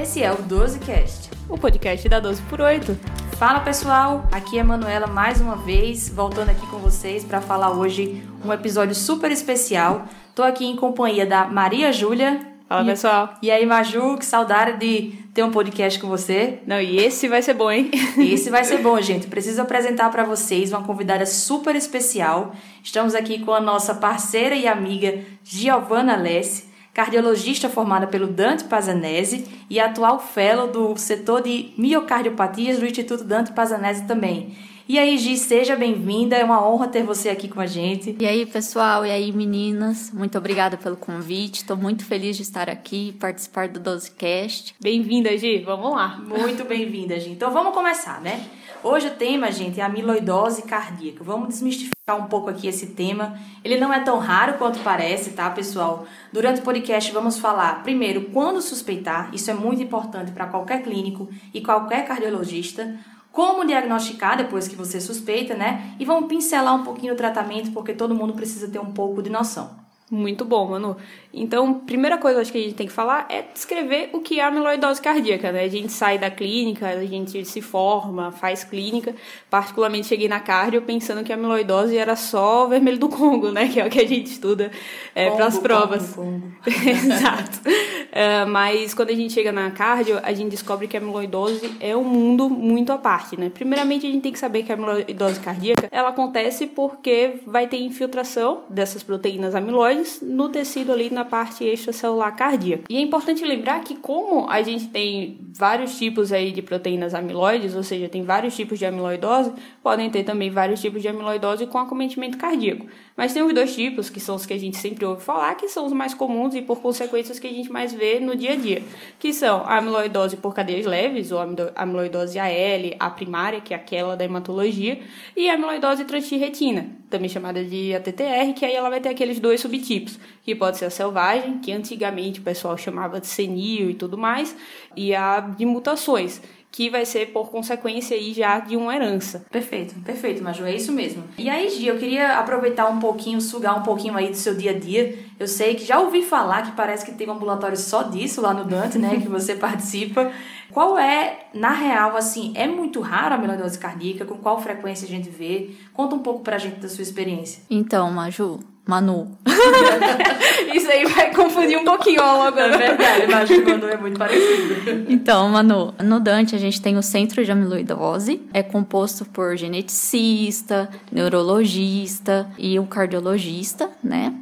Esse é o 12cast, o podcast da 12 por 8. Fala pessoal, aqui é a Manuela mais uma vez, voltando aqui com vocês para falar hoje um episódio super especial. Tô aqui em companhia da Maria Júlia. Fala e, pessoal. E aí, Maju, que saudade de ter um podcast com você. Não, e esse vai ser bom, hein? Esse vai ser bom, gente. Preciso apresentar para vocês uma convidada super especial. Estamos aqui com a nossa parceira e amiga Giovanna Lesse cardiologista formada pelo Dante Pazanese e atual fellow do setor de miocardiopatias do Instituto Dante Pazanese também. E aí, Gi, seja bem-vinda, é uma honra ter você aqui com a gente. E aí, pessoal, e aí, meninas, muito obrigada pelo convite, estou muito feliz de estar aqui e participar do 12cast. Bem-vinda, Gi, vamos lá. Muito bem-vinda, Gi. Então vamos começar, né? Hoje o tema, gente, é a amiloidose cardíaca. Vamos desmistificar um pouco aqui esse tema. Ele não é tão raro quanto parece, tá, pessoal? Durante o podcast vamos falar, primeiro, quando suspeitar, isso é muito importante para qualquer clínico e qualquer cardiologista. Como diagnosticar depois que você suspeita, né? E vamos pincelar um pouquinho o tratamento, porque todo mundo precisa ter um pouco de noção. Muito bom, Manu. Então, primeira coisa acho que a gente tem que falar é descrever o que é amiloidose cardíaca, né? A gente sai da clínica, a gente se forma, faz clínica. Particularmente cheguei na cardio pensando que a amiloidose era só vermelho do Congo, né? Que é o que a gente estuda é, para as provas. Congo, Congo. Exato. Uh, mas quando a gente chega na cardio, a gente descobre que a amiloidose é um mundo muito à parte, né? Primeiramente, a gente tem que saber que a amiloidose cardíaca ela acontece porque vai ter infiltração dessas proteínas amiloides no tecido ali na parte extracelular cardíaca. E é importante lembrar que como a gente tem vários tipos aí de proteínas amiloides, ou seja, tem vários tipos de amiloidose, podem ter também vários tipos de amiloidose com acometimento cardíaco. Mas tem os dois tipos, que são os que a gente sempre ouve falar, que são os mais comuns e por consequências que a gente mais vê no dia a dia, que são a amiloidose por cadeias leves, ou amiloidose AL, a primária, que é aquela da hematologia, e a amiloidose transtirretina, também chamada de ATTR, que aí ela vai ter aqueles dois subtipos, que pode ser a selvagem, que antigamente o pessoal chamava de senil e tudo mais, e a de mutações que vai ser por consequência aí já de uma herança. Perfeito, perfeito, Maju, é isso mesmo. E aí, Gi, eu queria aproveitar um pouquinho, sugar um pouquinho aí do seu dia a dia. Eu sei que já ouvi falar que parece que tem um ambulatório só disso lá no Dante, né, que você participa. Qual é, na real, assim, é muito raro a amiloidose cardíaca? Com qual frequência a gente vê? Conta um pouco pra gente da sua experiência. Então, Maju, Manu. Isso aí vai confundir um pouquinho ao logo. É verdade, Maju Manu é muito parecido. Então, Manu, no Dante a gente tem o Centro de Amiloidose. É composto por geneticista, neurologista e o cardiologista, né?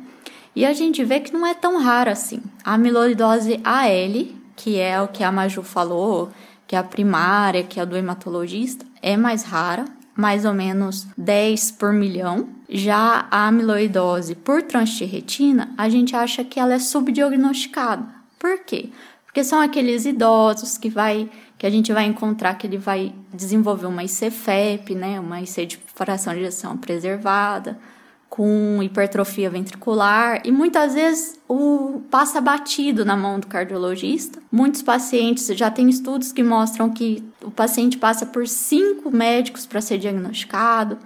E a gente vê que não é tão raro assim. A amiloidose AL, que é o que a Maju falou, que é a primária, que é a do hematologista, é mais rara, mais ou menos 10 por milhão. Já a amiloidose por transtirretina, a gente acha que ela é subdiagnosticada. Por quê? Porque são aqueles idosos que vai que a gente vai encontrar que ele vai desenvolver uma ICFEP, né, uma IC de fração de ejeção preservada, com hipertrofia ventricular e muitas vezes o passa batido na mão do cardiologista. Muitos pacientes já tem estudos que mostram que o paciente passa por cinco médicos para ser diagnosticado.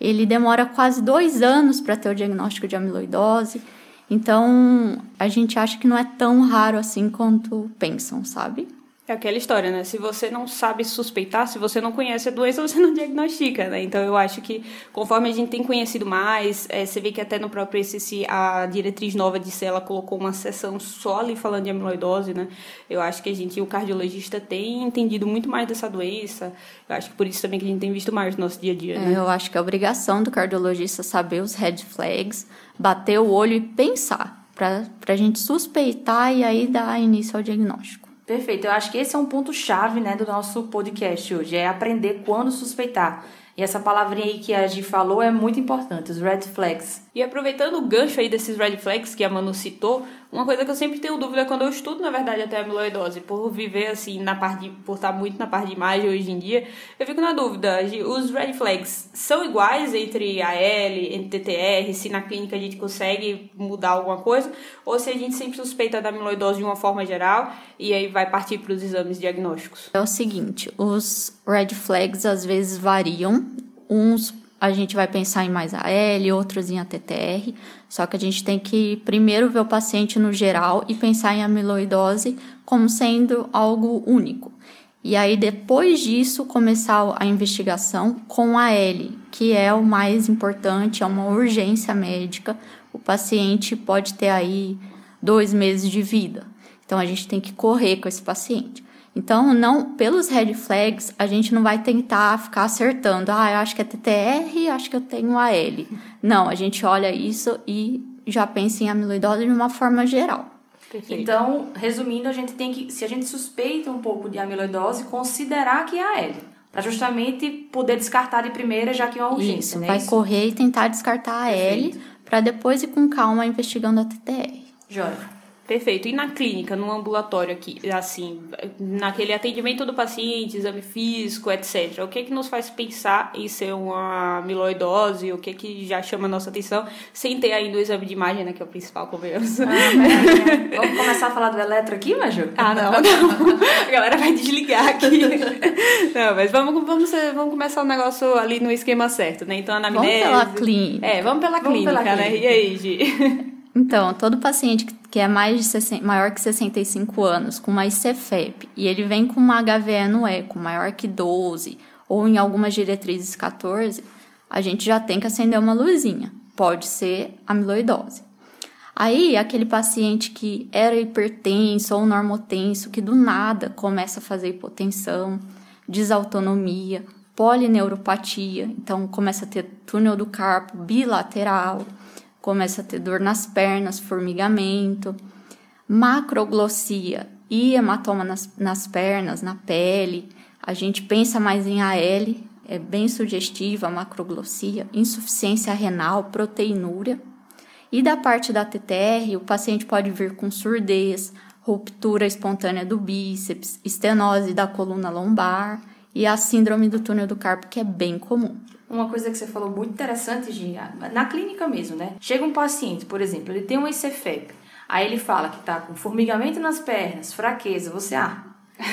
Ele demora quase dois anos para ter o diagnóstico de amiloidose. Então, a gente acha que não é tão raro assim quanto pensam, sabe? É aquela história, né? Se você não sabe suspeitar, se você não conhece a doença, você não diagnostica, né? Então eu acho que conforme a gente tem conhecido mais, é, você vê que até no próprio ICC a diretriz nova de ela colocou uma sessão só ali falando de amiloidose, né? Eu acho que a gente, o cardiologista, tem entendido muito mais dessa doença. Eu acho que por isso também que a gente tem visto mais no nosso dia a dia, né? É, eu acho que é obrigação do cardiologista saber os red flags, bater o olho e pensar, para a gente suspeitar e aí dar início ao diagnóstico. Perfeito. Eu acho que esse é um ponto chave, né, do nosso podcast hoje, é aprender quando suspeitar. E essa palavrinha aí que a Gi falou é muito importante, os red flags. E aproveitando o gancho aí desses red flags que a Manu citou, uma coisa que eu sempre tenho dúvida quando eu estudo, na verdade, até a amiloidose, por viver assim na parte de, por estar muito na parte de imagem hoje em dia, eu fico na dúvida, os red flags são iguais entre AL, entre TTR, se na clínica a gente consegue mudar alguma coisa, ou se a gente sempre suspeita da amiloidose de uma forma geral e aí vai partir para os exames diagnósticos. É o seguinte, os red flags às vezes variam uns a gente vai pensar em mais AL, outros em ATTR, só que a gente tem que primeiro ver o paciente no geral e pensar em amiloidose como sendo algo único. E aí, depois disso, começar a investigação com a L, que é o mais importante, é uma urgência médica. O paciente pode ter aí dois meses de vida. Então, a gente tem que correr com esse paciente. Então, não pelos red flags, a gente não vai tentar ficar acertando. Ah, eu acho que é TTR, acho que eu tenho AL. Não, a gente olha isso e já pensa em amiloidose de uma forma geral. Perfeito. Então, resumindo, a gente tem que, se a gente suspeita um pouco de amiloidose, considerar que é AL. Para justamente poder descartar de primeira, já que é uma urgência, Isso, né? vai Isso. correr e tentar descartar a L para depois ir com calma investigando a TTR. Joia. Perfeito. E na clínica, no ambulatório aqui, assim, naquele atendimento do paciente, exame físico, etc. O que é que nos faz pensar em ser uma amiloidose? O que é que já chama a nossa atenção, sem ter ainda o exame de imagem, né, que é o principal, convenhamos. Ah, peraí, né? Vamos começar a falar do eletro aqui, Maju? Ah, não, não. A galera vai desligar aqui. Não, mas vamos, vamos, vamos começar o negócio ali no esquema certo, né? Então, anamnese... Vamos pela clínica. É, vamos pela Vamos clínica, pela né? clínica. E aí, Gi? Então, todo paciente que é mais de 60, maior que 65 anos, com uma ICFEP, e ele vem com uma HVE no eco maior que 12, ou em algumas diretrizes 14, a gente já tem que acender uma luzinha. Pode ser amiloidose. Aí, aquele paciente que era hipertenso ou normotenso, que do nada começa a fazer hipotensão, desautonomia, polineuropatia, então começa a ter túnel do carpo bilateral, começa a ter dor nas pernas, formigamento, macroglossia e hematoma nas, nas pernas, na pele. A gente pensa mais em AL, é bem sugestiva a macroglossia, insuficiência renal, proteinúria. E da parte da TTR, o paciente pode vir com surdez, ruptura espontânea do bíceps, estenose da coluna lombar e a síndrome do túnel do carpo, que é bem comum. Uma coisa que você falou muito interessante, Gia, na clínica mesmo, né? Chega um paciente, por exemplo, ele tem uma ICFEP, aí ele fala que tá com formigamento nas pernas, fraqueza, você, ah,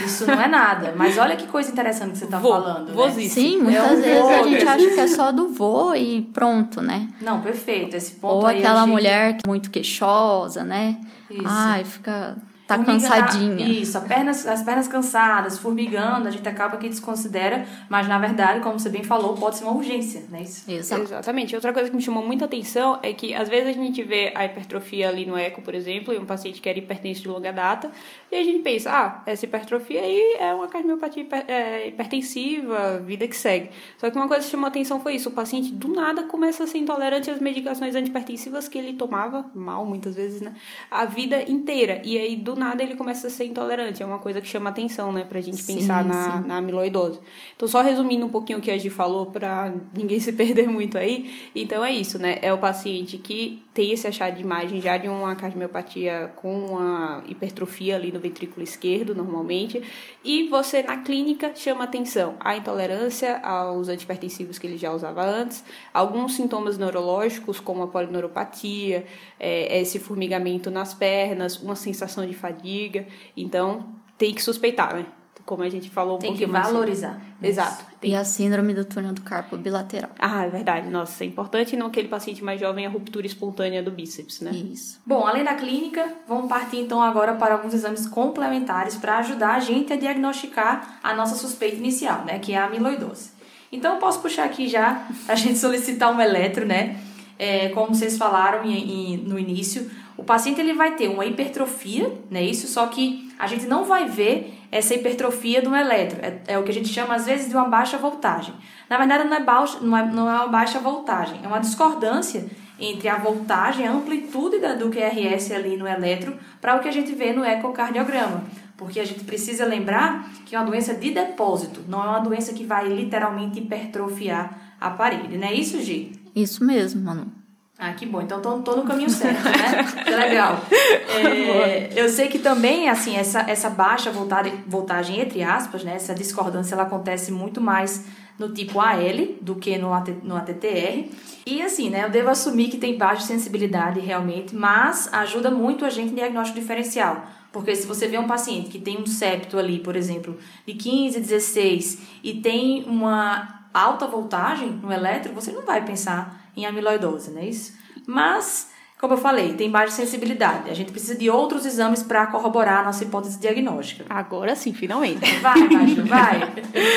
isso não é nada. Mas olha que coisa interessante que você tá Vô, falando, né? vozíssimo. Sim, muitas um vezes a vô. gente acha que é só do vô e pronto, né? Não, perfeito, esse ponto Ou aí a aquela gente- mulher que é muito queixosa, né? Isso. Ai, fica. Tá Formiga cansadinha. isso, a pernas, as pernas cansadas, formigando, a gente acaba que desconsidera, mas na verdade, como você bem falou, pode ser uma urgência, não é isso? Exato. Exatamente. Outra coisa que me chamou muita atenção é que às vezes a gente vê a hipertrofia ali no eco, por exemplo, em um paciente que era hipertenso de longa data, e a gente pensa, ah, essa hipertrofia aí é uma cardiomiopatia hiper- é, hipertensiva, vida que segue. Só que uma coisa que chamou atenção foi isso, o paciente do nada começa a ser intolerante às medicações antihipertensivas que ele tomava, mal muitas vezes, né, a vida inteira. E aí do nada ele começa a ser intolerante. É uma coisa que chama atenção, né, pra gente Sim, pensar na, sim. na amiloidose. Então, só resumindo um pouquinho o que a Gi falou, pra ninguém se perder muito aí. Então, é isso, né? É o paciente que tem esse achado de imagem já de uma cardiomiopatia com uma hipertrofia ali no ventrículo esquerdo, normalmente. E você, na clínica, chama atenção à intolerância aos antihipertensivos que ele já usava antes, alguns sintomas neurológicos, como a polineuropatia, é, esse formigamento nas pernas, uma sensação de fadiga. Então, tem que suspeitar, né? Como a gente falou um Tem que pouquinho mais cedo. valorizar. Exato. Tem- E a síndrome do túnel do carpo bilateral. Ah, é verdade. Nossa, isso é importante. Não aquele paciente mais jovem, a ruptura espontânea do bíceps, né? Isso. Bom, além da clínica, vamos partir então agora para alguns exames complementares para ajudar a gente a diagnosticar a nossa suspeita inicial, né, que é a amiloidose. Então, eu posso puxar aqui já a gente solicitar um eletro, né? É, como vocês falaram em- em- no início, o paciente ele vai ter uma hipertrofia, né? Isso, só que a gente não vai ver essa hipertrofia do eletro. É, é o que a gente chama às vezes de uma baixa voltagem. Na verdade, não é, baixa, não é, não é uma baixa voltagem, é uma discordância entre a voltagem, a amplitude da, do QRS ali no eletro, para o que a gente vê no ecocardiograma. Porque a gente precisa lembrar que é uma doença de depósito, não é uma doença que vai literalmente hipertrofiar a parede, não é isso, Gi? Isso mesmo, Manu. Ah, que bom. Então tô, tô no caminho certo, né? Que legal. É, eu sei que também, assim, essa, essa baixa voltagem, voltagem, entre aspas, né? Essa discordância, ela acontece muito mais no tipo AL do que no, AT, no ATTR. E assim, né? Eu devo assumir que tem baixa sensibilidade realmente, mas ajuda muito a gente em diagnóstico diferencial. Porque se você vê um paciente que tem um septo ali, por exemplo, de 15, 16 e tem uma alta voltagem no elétrico, você não vai pensar em amiloidose, não é isso? Mas como eu falei, tem baixa sensibilidade. A gente precisa de outros exames para corroborar a nossa hipótese diagnóstica. Agora sim, finalmente. Vai, vai.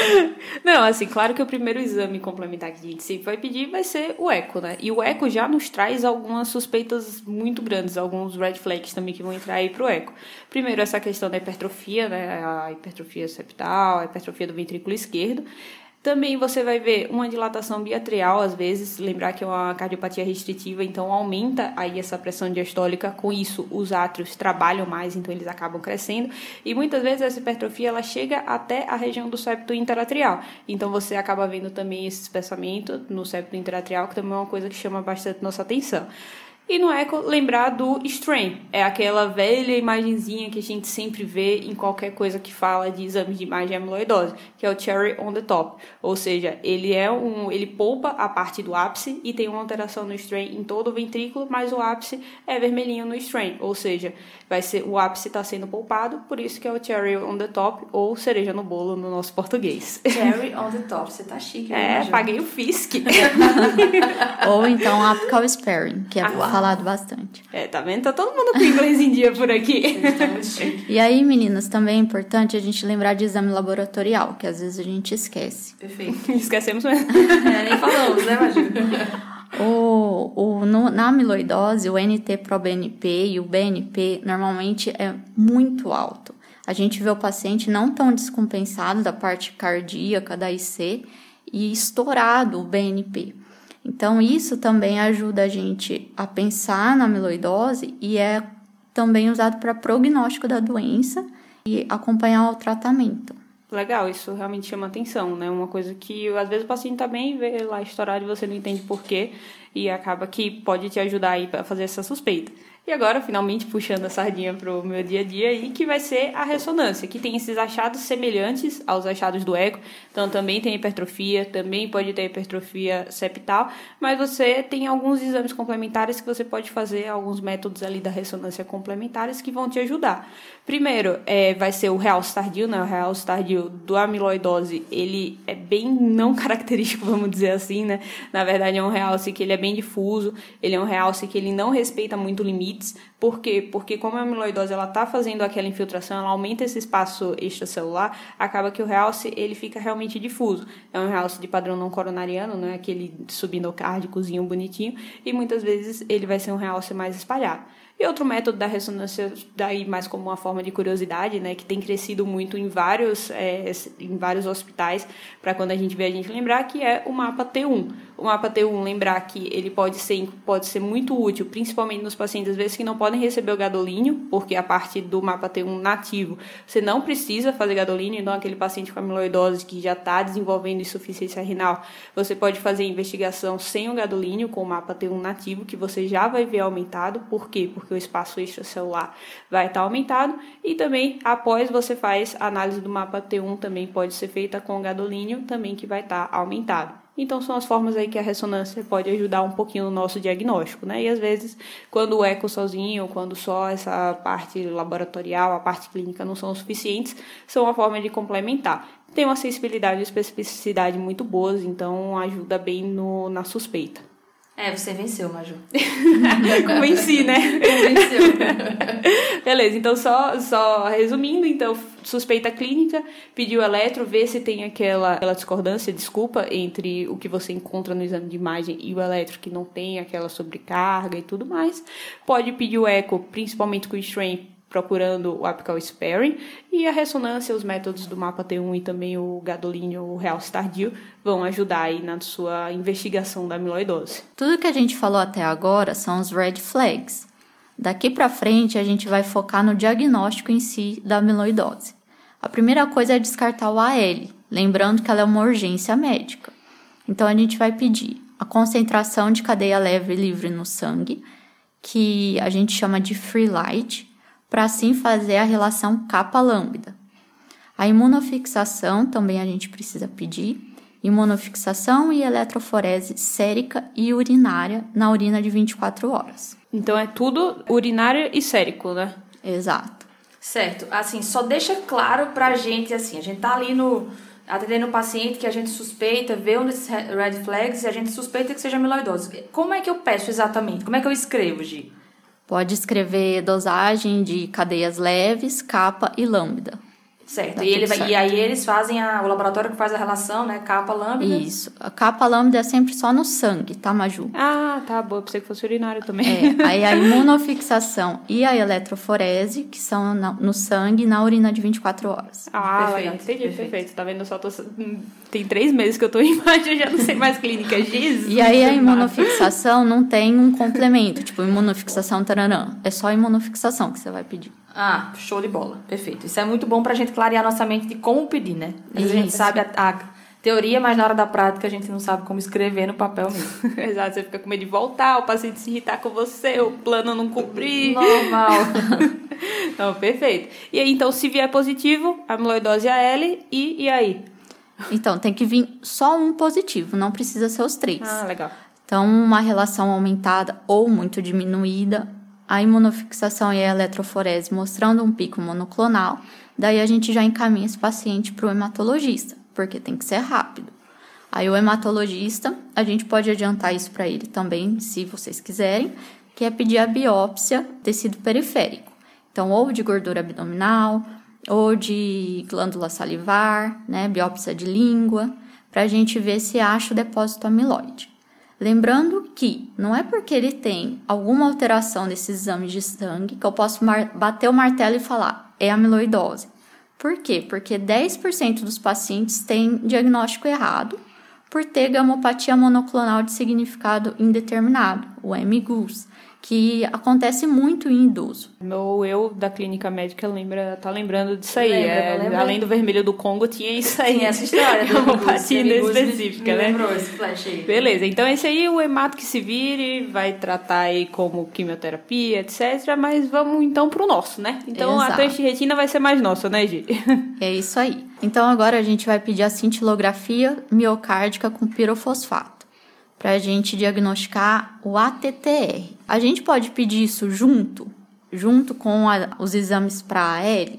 Não, assim, claro que o primeiro exame complementar que a gente sempre vai pedir vai ser o eco, né? E o eco já nos traz algumas suspeitas muito grandes, alguns red flags também que vão entrar aí pro eco. Primeiro, essa questão da hipertrofia, né? A hipertrofia septal, a hipertrofia do ventrículo esquerdo. Também você vai ver uma dilatação biatrial, às vezes, lembrar que é uma cardiopatia restritiva, então aumenta aí essa pressão diastólica, com isso os átrios trabalham mais, então eles acabam crescendo, e muitas vezes essa hipertrofia ela chega até a região do septo interatrial, então você acaba vendo também esse espessamento no septo interatrial, que também é uma coisa que chama bastante nossa atenção. E no eco, lembrar do strain. É aquela velha imagenzinha que a gente sempre vê em qualquer coisa que fala de exame de imagem amiloidose, que é o cherry on the top. Ou seja, ele é um, ele poupa a parte do ápice e tem uma alteração no strain em todo o ventrículo, mas o ápice é vermelhinho no strain. Ou seja, vai ser o ápice está sendo poupado, por isso que é o cherry on the top ou cereja no bolo no nosso português. Cherry on the top, você tá chique. É, paguei o FISC. ou então apical sparing, que é ah, falado bastante. É, tá vendo? Tá todo mundo com inglês em dia por aqui. e aí, meninas, também é importante a gente lembrar de exame laboratorial, que às vezes a gente esquece. Perfeito. Esquecemos mesmo. é, nem falamos, né, Imagina. No, na amiloidose, o NT-proBNP e o BNP normalmente é muito alto. A gente vê o paciente não tão descompensado da parte cardíaca da IC e estourado o BNP. Então, isso também ajuda a gente a pensar na amiloidose e é também usado para prognóstico da doença e acompanhar o tratamento. Legal, isso realmente chama atenção, né? Uma coisa que às vezes o paciente tá bem, vê lá estourado e você não entende por quê, e acaba que pode te ajudar aí para fazer essa suspeita. E agora, finalmente, puxando a sardinha para o meu dia a dia aí, que vai ser a ressonância, que tem esses achados semelhantes aos achados do eco. Então, também tem hipertrofia, também pode ter hipertrofia septal, mas você tem alguns exames complementares que você pode fazer, alguns métodos ali da ressonância complementares que vão te ajudar. Primeiro, é, vai ser o realce tardio, né? O realce tardio do amiloidose, ele é bem não característico, vamos dizer assim, né? Na verdade, é um realce que ele é bem difuso, ele é um realce que ele não respeita muito limites limites. Por quê? Porque como a amiloidose ela está fazendo aquela infiltração, ela aumenta esse espaço extracelular, acaba que o realce ele fica realmente difuso. É um realce de padrão não coronariano, não é aquele subendocárdicozinho bonitinho, e muitas vezes ele vai ser um realce mais espalhado. E outro método da ressonância, daí mais como uma forma de curiosidade, né, que tem crescido muito em vários, é, em vários hospitais, para quando a gente vê a gente lembrar, que é o mapa T1. O mapa T1, lembrar que ele pode ser, pode ser muito útil, principalmente nos pacientes, às vezes, que não podem receber o gadolínio, porque a parte do mapa T1 nativo, você não precisa fazer gadolínio, então aquele paciente com amiloidose que já está desenvolvendo insuficiência renal, você pode fazer investigação sem o gadolínio, com o mapa T1 nativo, que você já vai ver aumentado. Por quê? Porque o espaço extracelular vai estar aumentado. E também, após você faz a análise do mapa T1, também pode ser feita com gadolínio, também que vai estar aumentado. Então são as formas aí que a ressonância pode ajudar um pouquinho no nosso diagnóstico, né? E às vezes, quando o eco sozinho, quando só essa parte laboratorial, a parte clínica não são suficientes, são uma forma de complementar. Tem uma sensibilidade e especificidade muito boas, então ajuda bem no, na suspeita. É, você venceu, Maju. Convenci, né? Convenceu. Beleza, então só, só resumindo, então, suspeita clínica, pediu eletro, vê se tem aquela, aquela discordância, desculpa, entre o que você encontra no exame de imagem e o eletro que não tem aquela sobrecarga e tudo mais. Pode pedir o eco, principalmente com o strain, procurando o apical sparing e a ressonância, os métodos do mapa T1 e também o gadolínio, o real tardio, vão ajudar aí na sua investigação da amiloidose. Tudo que a gente falou até agora são os red flags. Daqui para frente a gente vai focar no diagnóstico em si da amiloidose. A primeira coisa é descartar o AL, lembrando que ela é uma urgência médica. Então a gente vai pedir a concentração de cadeia leve livre no sangue, que a gente chama de free light, para assim fazer a relação capa-lambda. A imunofixação também a gente precisa pedir, imunofixação e eletroforese sérica e urinária na urina de 24 horas. Então é tudo urinário e sérico, né? Exato. Certo. Assim, só deixa claro pra gente assim, a gente tá ali no atendendo um paciente que a gente suspeita, vê um desses red flags e a gente suspeita que seja amiloidose. Como é que eu peço exatamente? Como é que eu escrevo, Gi? Pode escrever dosagem de cadeias leves, capa e lambda. Certo. Tá e, ele vai- certo. e aí eles fazem a, o laboratório que faz a relação, né? Capa, lambda. Isso. A capa lambda é sempre só no sangue, tá, Maju? Ah, tá, boa. Pensei que fosse urinário também. É, aí a imunofixação e a eletroforese, que são na- no sangue e na urina de 24 horas. Ah, Perfeito. Entendi, perfeito. perfeito. Tá vendo? Eu só tô... hum, Tem três meses que eu tô em imagem, eu já não sei mais clínica. Jesus. E aí a imunofixação não tem um complemento, tipo imunofixação taranã. É só imunofixação que você vai pedir. Ah, show de bola. Perfeito. Isso é muito bom pra gente clarear nossa mente de como pedir, né? Às vezes a gente sabe a, a teoria, mas na hora da prática a gente não sabe como escrever no papel mesmo. Exato, você fica com medo de voltar, o paciente se irritar com você, o plano não cumprir. Normal. Não, perfeito. E aí, então, se vier positivo, amiloidose AL e, e aí? Então, tem que vir só um positivo, não precisa ser os três. Ah, legal. Então, uma relação aumentada ou muito diminuída, a imunofixação e a eletroforese mostrando um pico monoclonal, daí a gente já encaminha esse paciente para o hematologista, porque tem que ser rápido. Aí o hematologista, a gente pode adiantar isso para ele também, se vocês quiserem, que é pedir a biópsia do tecido periférico. Então, ou de gordura abdominal, ou de glândula salivar, né, biópsia de língua, para a gente ver se acha o depósito amiloide. Lembrando que não é porque ele tem alguma alteração nesses exames de sangue que eu posso bater o martelo e falar é amiloidose. Por quê? Porque 10% dos pacientes têm diagnóstico errado por ter gamopatia monoclonal de significado indeterminado, o MGUS, que acontece muito em idoso. Meu eu da clínica médica lembra, tá lembrando disso aí. Lembra, É, lembra? Além do vermelho do Congo, tinha isso aí. Tinha essa história do Migus, me- específica, me né? lembrou esse flash aí. Beleza, então esse aí o hemato que se vire, vai tratar aí como quimioterapia, etc. Mas vamos então pro nosso, né? Então a Exato. retina vai ser mais nossa, né, Gi? É isso aí. Então agora a gente vai pedir a cintilografia miocárdica com pirofosfato para a gente diagnosticar o ATTR. A gente pode pedir isso junto, junto com a- os exames para AL.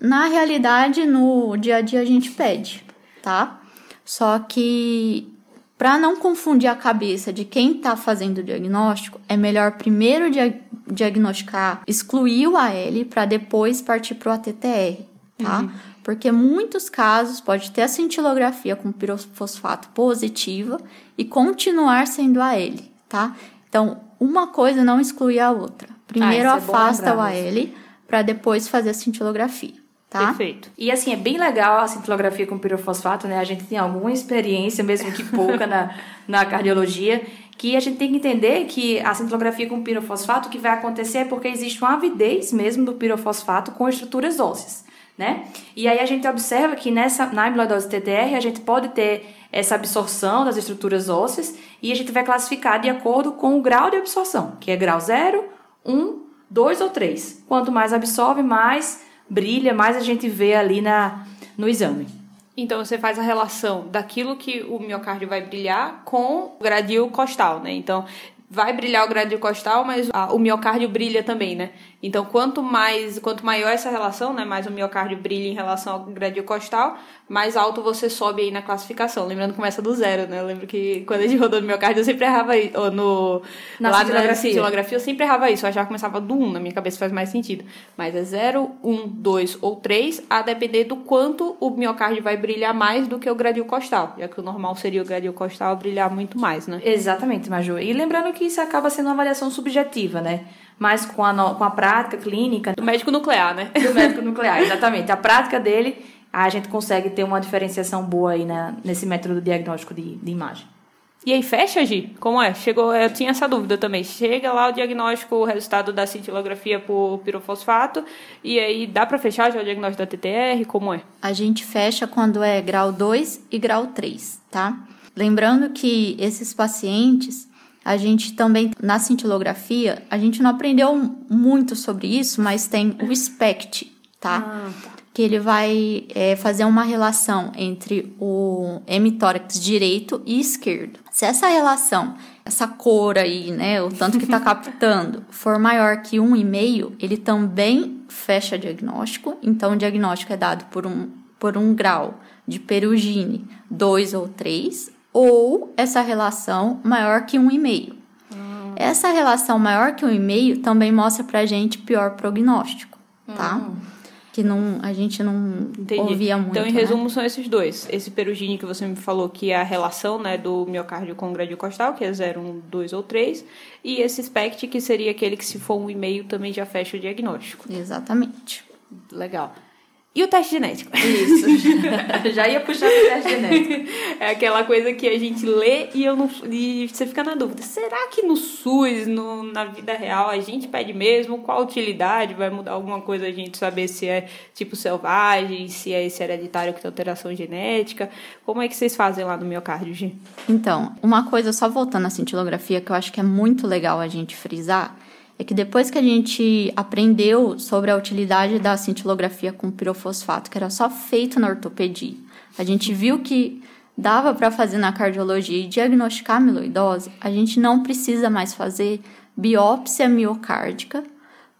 Na realidade, no dia a dia a gente pede, tá? Só que para não confundir a cabeça de quem está fazendo o diagnóstico, é melhor primeiro dia- diagnosticar, excluir o AL para depois partir para o ATTR, tá? Porque muitos casos pode ter a cintilografia com pirofosfato positiva e continuar sendo AL, tá? Então, uma coisa não exclui a outra. Primeiro isso é afasta o AL para depois fazer a cintilografia, tá? Perfeito. E assim, é bem legal a cintilografia com pirofosfato, né? A gente tem alguma experiência, mesmo que pouca, na, na cardiologia, que a gente tem que entender que a cintilografia com pirofosfato, o que vai acontecer é porque existe uma avidez mesmo do pirofosfato com estruturas ósseas, né? E aí a gente observa que nessa, na amiloidose TTR, a gente pode ter essa absorção das estruturas ósseas e a gente vai classificar de acordo com o grau de absorção, que é grau 0, 1, 2 ou 3. Quanto mais absorve, mais brilha, mais a gente vê ali na, no exame. Então você faz a relação daquilo que o miocárdio vai brilhar com o gradil costal, né? Então vai brilhar o gradil costal, mas a- o miocárdio brilha também, né? Então quanto mais, quanto maior essa relação, né, mais o miocárdio brilha em relação ao gradil costal, mais alto você sobe aí na classificação. Lembrando que começa do zero, né? Eu lembro que quando a gente rodou no miocárdio eu sempre errava ou no Na lá na cintilografia. eu sempre errava isso, eu achava que começava do 1, na minha cabeça faz mais sentido. Mas é 0, 1, 2 ou 3, a depender do quanto o miocárdio vai brilhar mais do que o gradil costal, já que o normal seria o gradil costal brilhar muito mais, né? Exatamente, Maju. E lembrando que isso acaba sendo uma avaliação subjetiva, né? Mas com a, no- com a prática clínica Do médico nuclear, né? do médico nuclear, exatamente. A prática dele, a gente consegue ter uma diferenciação boa aí na, nesse método diagnóstico de, de imagem. E aí fecha, Gi? Como é? Chegou, eu tinha essa dúvida também. Chega lá o diagnóstico, o resultado da cintilografia por pirofosfato, e aí dá pra fechar já o diagnóstico da TTR? Como é? A gente fecha quando é grau 2 e grau 3, tá? Lembrando que esses pacientes, a gente também, na cintilografia, a gente não aprendeu muito sobre isso, mas tem o SPECT, tá? Que ele vai é, fazer uma relação entre o hemitórax direito e esquerdo. Se essa relação, essa cor aí, né, o tanto que tá captando, for maior que 1,5, ele também fecha diagnóstico. Então, o diagnóstico é dado por um por um grau de perugine 2 ou 3, ou essa relação maior que 1,5. Hum. Essa relação maior que 1,5 também mostra pra gente pior prognóstico, tá? Hum que não, a gente não Entendi. ouvia muito. Então, em né? resumo, são esses dois. Esse perugine que você me falou, que é a relação né, do miocárdio com o gradil costal, que é 0, 1, 2 ou 3. E esse SPECT, que seria aquele que, se for um e-mail, também já fecha o diagnóstico. Exatamente. Legal. E o teste genético? Isso. Já ia puxar o teste genético. É aquela coisa que a gente lê e, eu não, e você fica na dúvida. Será que no SUS, no, na vida real, a gente pede mesmo? Qual a utilidade? Vai mudar alguma coisa a gente saber se é tipo selvagem, se é esse hereditário que tem alteração genética? Como é que vocês fazem lá no miocárdio, Gi? Então, uma coisa, só voltando à cintilografia, que eu acho que é muito legal a gente frisar, é que depois que a gente aprendeu sobre a utilidade da cintilografia com pirofosfato, que era só feito na ortopedia, a gente viu que dava para fazer na cardiologia e diagnosticar amiloidose, a gente não precisa mais fazer biópsia miocárdica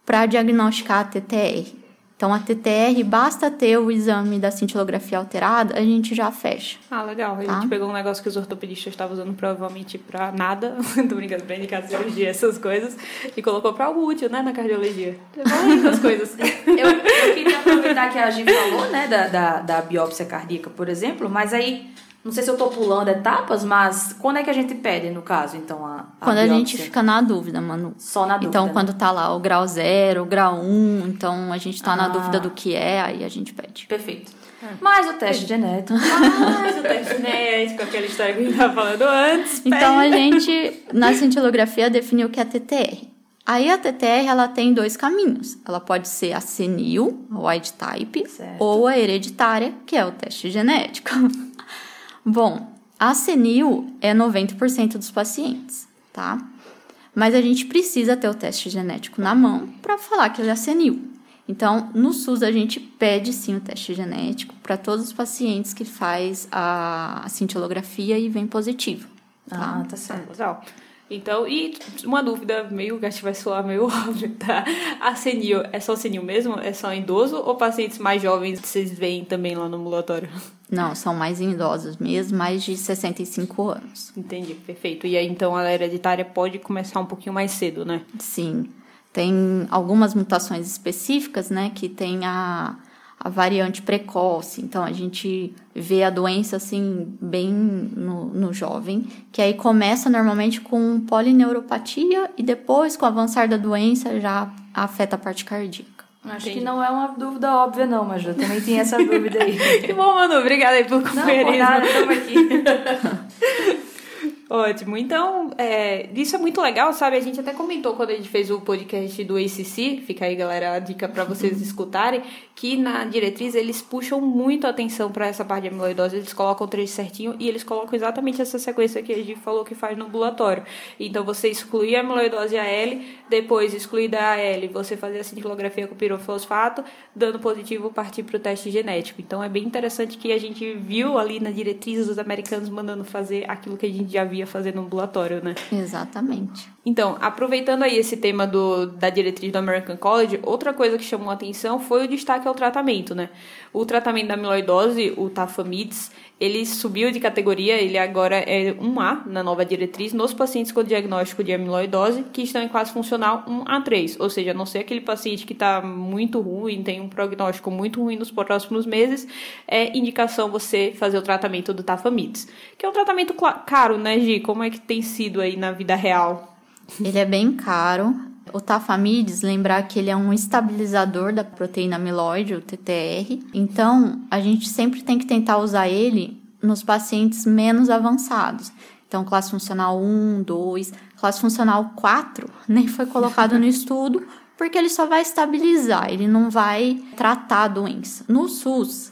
para diagnosticar a TTR. Então, a TTR, basta ter o exame da cintilografia alterada, a gente já fecha. Ah, legal. Tá? A gente pegou um negócio que os ortopedistas estavam usando provavelmente para nada, tô brincando, pra indicar cirurgia, essas coisas, e colocou para algo útil, né, na cardiologia. Essas coisas. eu, eu queria aproveitar que a Gi falou, né, da, da, da biópsia cardíaca, por exemplo, mas aí não sei se eu tô pulando etapas, mas quando é que a gente pede, no caso, então, a, a Quando biópsia? a gente fica na dúvida, Manu. Só na dúvida. Então, né? quando tá lá o grau zero, o grau 1, um, então a gente tá ah. na dúvida do que é, aí a gente pede. Perfeito. É. Mais o teste genético. Mais o teste genético, aquela história que a gente tava falando antes. Então, a gente, na cintilografia, definiu que é TTR. Aí a TTR ela tem dois caminhos. Ela pode ser a senil, a white type, certo. ou a hereditária, que é o teste genético. Bom, a senil é 90% dos pacientes, tá? Mas a gente precisa ter o teste genético na mão para falar que ele é senil. Então, no SUS a gente pede sim o teste genético para todos os pacientes que faz a, cintilografia e vem positivo. Tá? Ah, tá certo. Legal. Então, e uma dúvida meio, acho que vai soar meio óbvio, tá? A senil, é só senil mesmo? É só idoso ou pacientes mais jovens vocês veem também lá no ambulatório? Não, são mais idosos mesmo, mais de 65 anos. Entendi, perfeito. E aí, então, a hereditária pode começar um pouquinho mais cedo, né? Sim. Tem algumas mutações específicas, né, que tem a a variante precoce. Então, a gente vê a doença assim, bem no, no jovem, que aí começa normalmente com polineuropatia e depois, com o avançar da doença, já afeta a parte cardíaca. Acho Entendi. que não é uma dúvida óbvia, não, mas eu também tinha essa dúvida aí. que bom, Manu. Obrigada aí pelo companheirismo. Não, nada, estamos aqui. Ótimo. Então, é, isso é muito legal, sabe? A gente até comentou quando a gente fez o podcast do ACC, fica aí, galera, a dica para vocês escutarem, que na diretriz eles puxam muito a atenção para essa parte de amiloidose, eles colocam o trecho certinho e eles colocam exatamente essa sequência que a gente falou que faz no ambulatório. Então, você excluir a amiloidose AL, depois excluir da AL, você fazer a cintilografia com pirofosfato, dando positivo, partir para o teste genético. Então, é bem interessante que a gente viu ali na diretriz os americanos mandando fazer aquilo que a gente já via ia fazer no ambulatório, né? Exatamente. Então, aproveitando aí esse tema do, da diretriz do American College, outra coisa que chamou a atenção foi o destaque ao tratamento, né? O tratamento da amiloidose, o tafamides, ele subiu de categoria, ele agora é 1A na nova diretriz nos pacientes com diagnóstico de amiloidose que estão em classe funcional 1A3, ou seja, a não ser aquele paciente que está muito ruim, tem um prognóstico muito ruim nos próximos meses, é indicação você fazer o tratamento do tafamides, que é um tratamento caro, né, Gi? Como é que tem sido aí na vida real? Ele é bem caro. O tafamides, lembrar que ele é um estabilizador da proteína amiloide, o TTR. Então, a gente sempre tem que tentar usar ele nos pacientes menos avançados. Então, classe funcional 1, 2, classe funcional 4 nem foi colocado no estudo, porque ele só vai estabilizar, ele não vai tratar a doença. No SUS,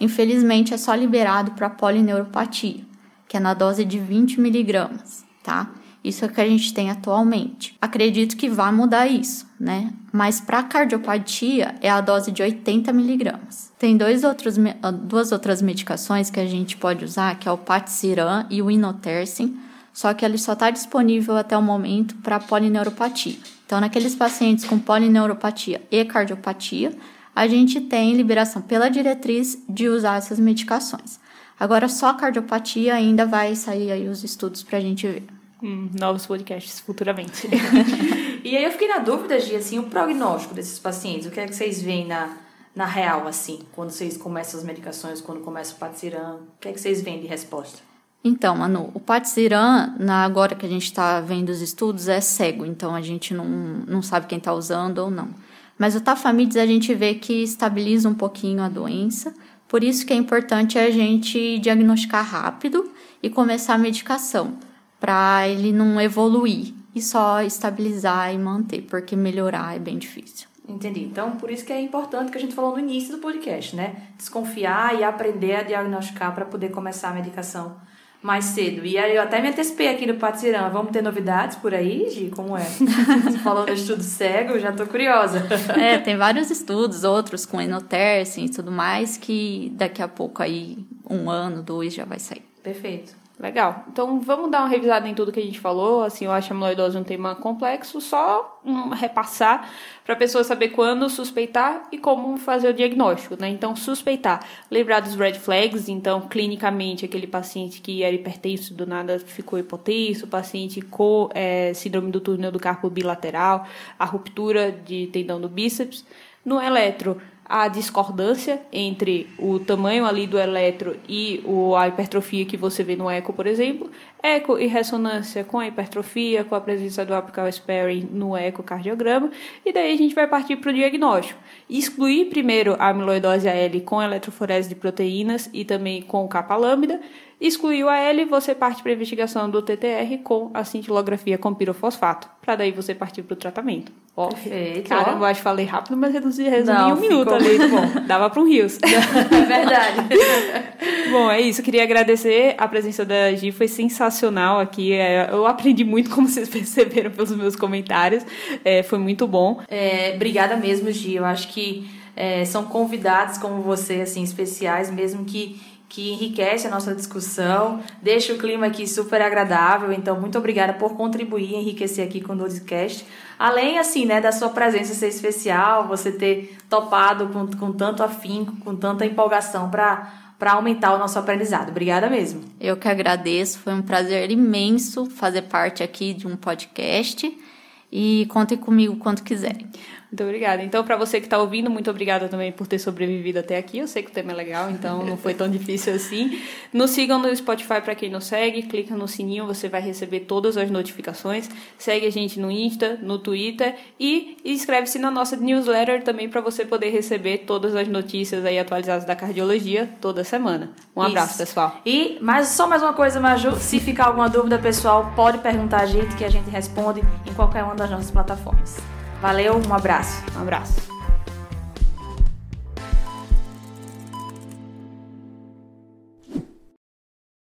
infelizmente, é só liberado para polineuropatia, que é na dose de 20 miligramas, tá? Isso é o que a gente tem atualmente. Acredito que vai mudar isso, né? Mas para cardiopatia é a dose de 80 miligramas. Tem dois outros, ah, duas outras medicações que a gente pode usar, que é o Patisiran e o Inotersen, só que ele só está disponível até o momento para polineuropatia. Então, naqueles pacientes com polineuropatia e cardiopatia, a gente tem liberação pela diretriz de usar essas medicações. Agora, só cardiopatia ainda vai sair aí os estudos para a gente ver. Hum, novos podcasts futuramente. e aí eu fiquei na dúvida, Gia, assim, o prognóstico desses pacientes, o que é que vocês veem na, na real, assim, quando vocês começam as medicações, quando começa o Patiziran, o que é que vocês veem de resposta? Então, Manu, o Patiziran, na, agora que a gente está vendo os estudos, é cego, então a gente não, não sabe quem está usando ou não. Mas o Tafamides a gente vê que estabiliza um pouquinho a doença, por isso que é importante a gente diagnosticar rápido e começar a medicação, para ele não evoluir e só estabilizar e manter, porque melhorar é bem difícil. Entendi. Então, por isso que é importante que a gente falou no início do podcast, né? Desconfiar e aprender a diagnosticar para poder começar a medicação mais cedo. E aí eu até me antecipei aqui no Patirã. Vamos ter novidades por aí, Gi? Como é? Você falou do estudo cego, já tô curiosa. É, tem vários estudos, outros com enotercin e tudo mais, que daqui a pouco aí, um ano, dois, já vai sair. Perfeito. Legal. Então vamos dar uma revisada em tudo que a gente falou. Assim, eu acho a amiloidose um tema complexo, só um, repassar para a pessoa saber quando suspeitar e como fazer o diagnóstico, né? Então, suspeitar, lembrar dos red flags, então, clinicamente, aquele paciente que era hipertenso do nada ficou hipotenso, paciente com é, síndrome do túnel do carpo bilateral, a ruptura de tendão do bíceps. No eletro, a discordância entre o tamanho ali do eletro e a hipertrofia que você vê no eco, por exemplo, eco e ressonância com a hipertrofia, com a presença do apical sparing no ecocardiograma, e daí a gente vai partir para o diagnóstico. Excluir primeiro a amiloidose AL com eletroforese de proteínas e também com capa lambda, Excluiu a L, você parte para a investigação do TTR com a cintilografia com pirofosfato, para daí você partir para o tratamento. Ó, Perfeito. Caramba, eu acho que falei rápido, mas reduzi, resumi em um minuto ali. Bom, dava para um rios. É verdade. bom, é isso. Queria agradecer a presença da Gi, foi sensacional aqui. É, eu aprendi muito, como vocês perceberam pelos meus comentários. É, foi muito bom. É, obrigada mesmo, Gi. Eu acho que é, são convidados como você, assim, especiais, mesmo que que enriquece a nossa discussão, deixa o clima aqui super agradável. Então, muito obrigada por contribuir e enriquecer aqui com o Dodecast. Além, assim, né, da sua presença ser especial, você ter topado com, com tanto afinco, com tanta empolgação para para aumentar o nosso aprendizado. Obrigada mesmo. Eu que agradeço, foi um prazer imenso fazer parte aqui de um podcast e contem comigo quando quiserem. Muito obrigada. Então, para você que está ouvindo, muito obrigada também por ter sobrevivido até aqui. Eu sei que o tema é legal, então não foi tão difícil assim. Nos sigam no Spotify para quem não segue, clica no sininho, você vai receber todas as notificações. Segue a gente no Insta, no Twitter e inscreve-se na nossa newsletter também para você poder receber todas as notícias aí atualizadas da cardiologia toda semana. Um Isso. abraço, pessoal. E mais só mais uma coisa, Maju, se ficar alguma dúvida, pessoal, pode perguntar a gente que a gente responde em qualquer uma das nossas plataformas. Valeu, um abraço. Um abraço.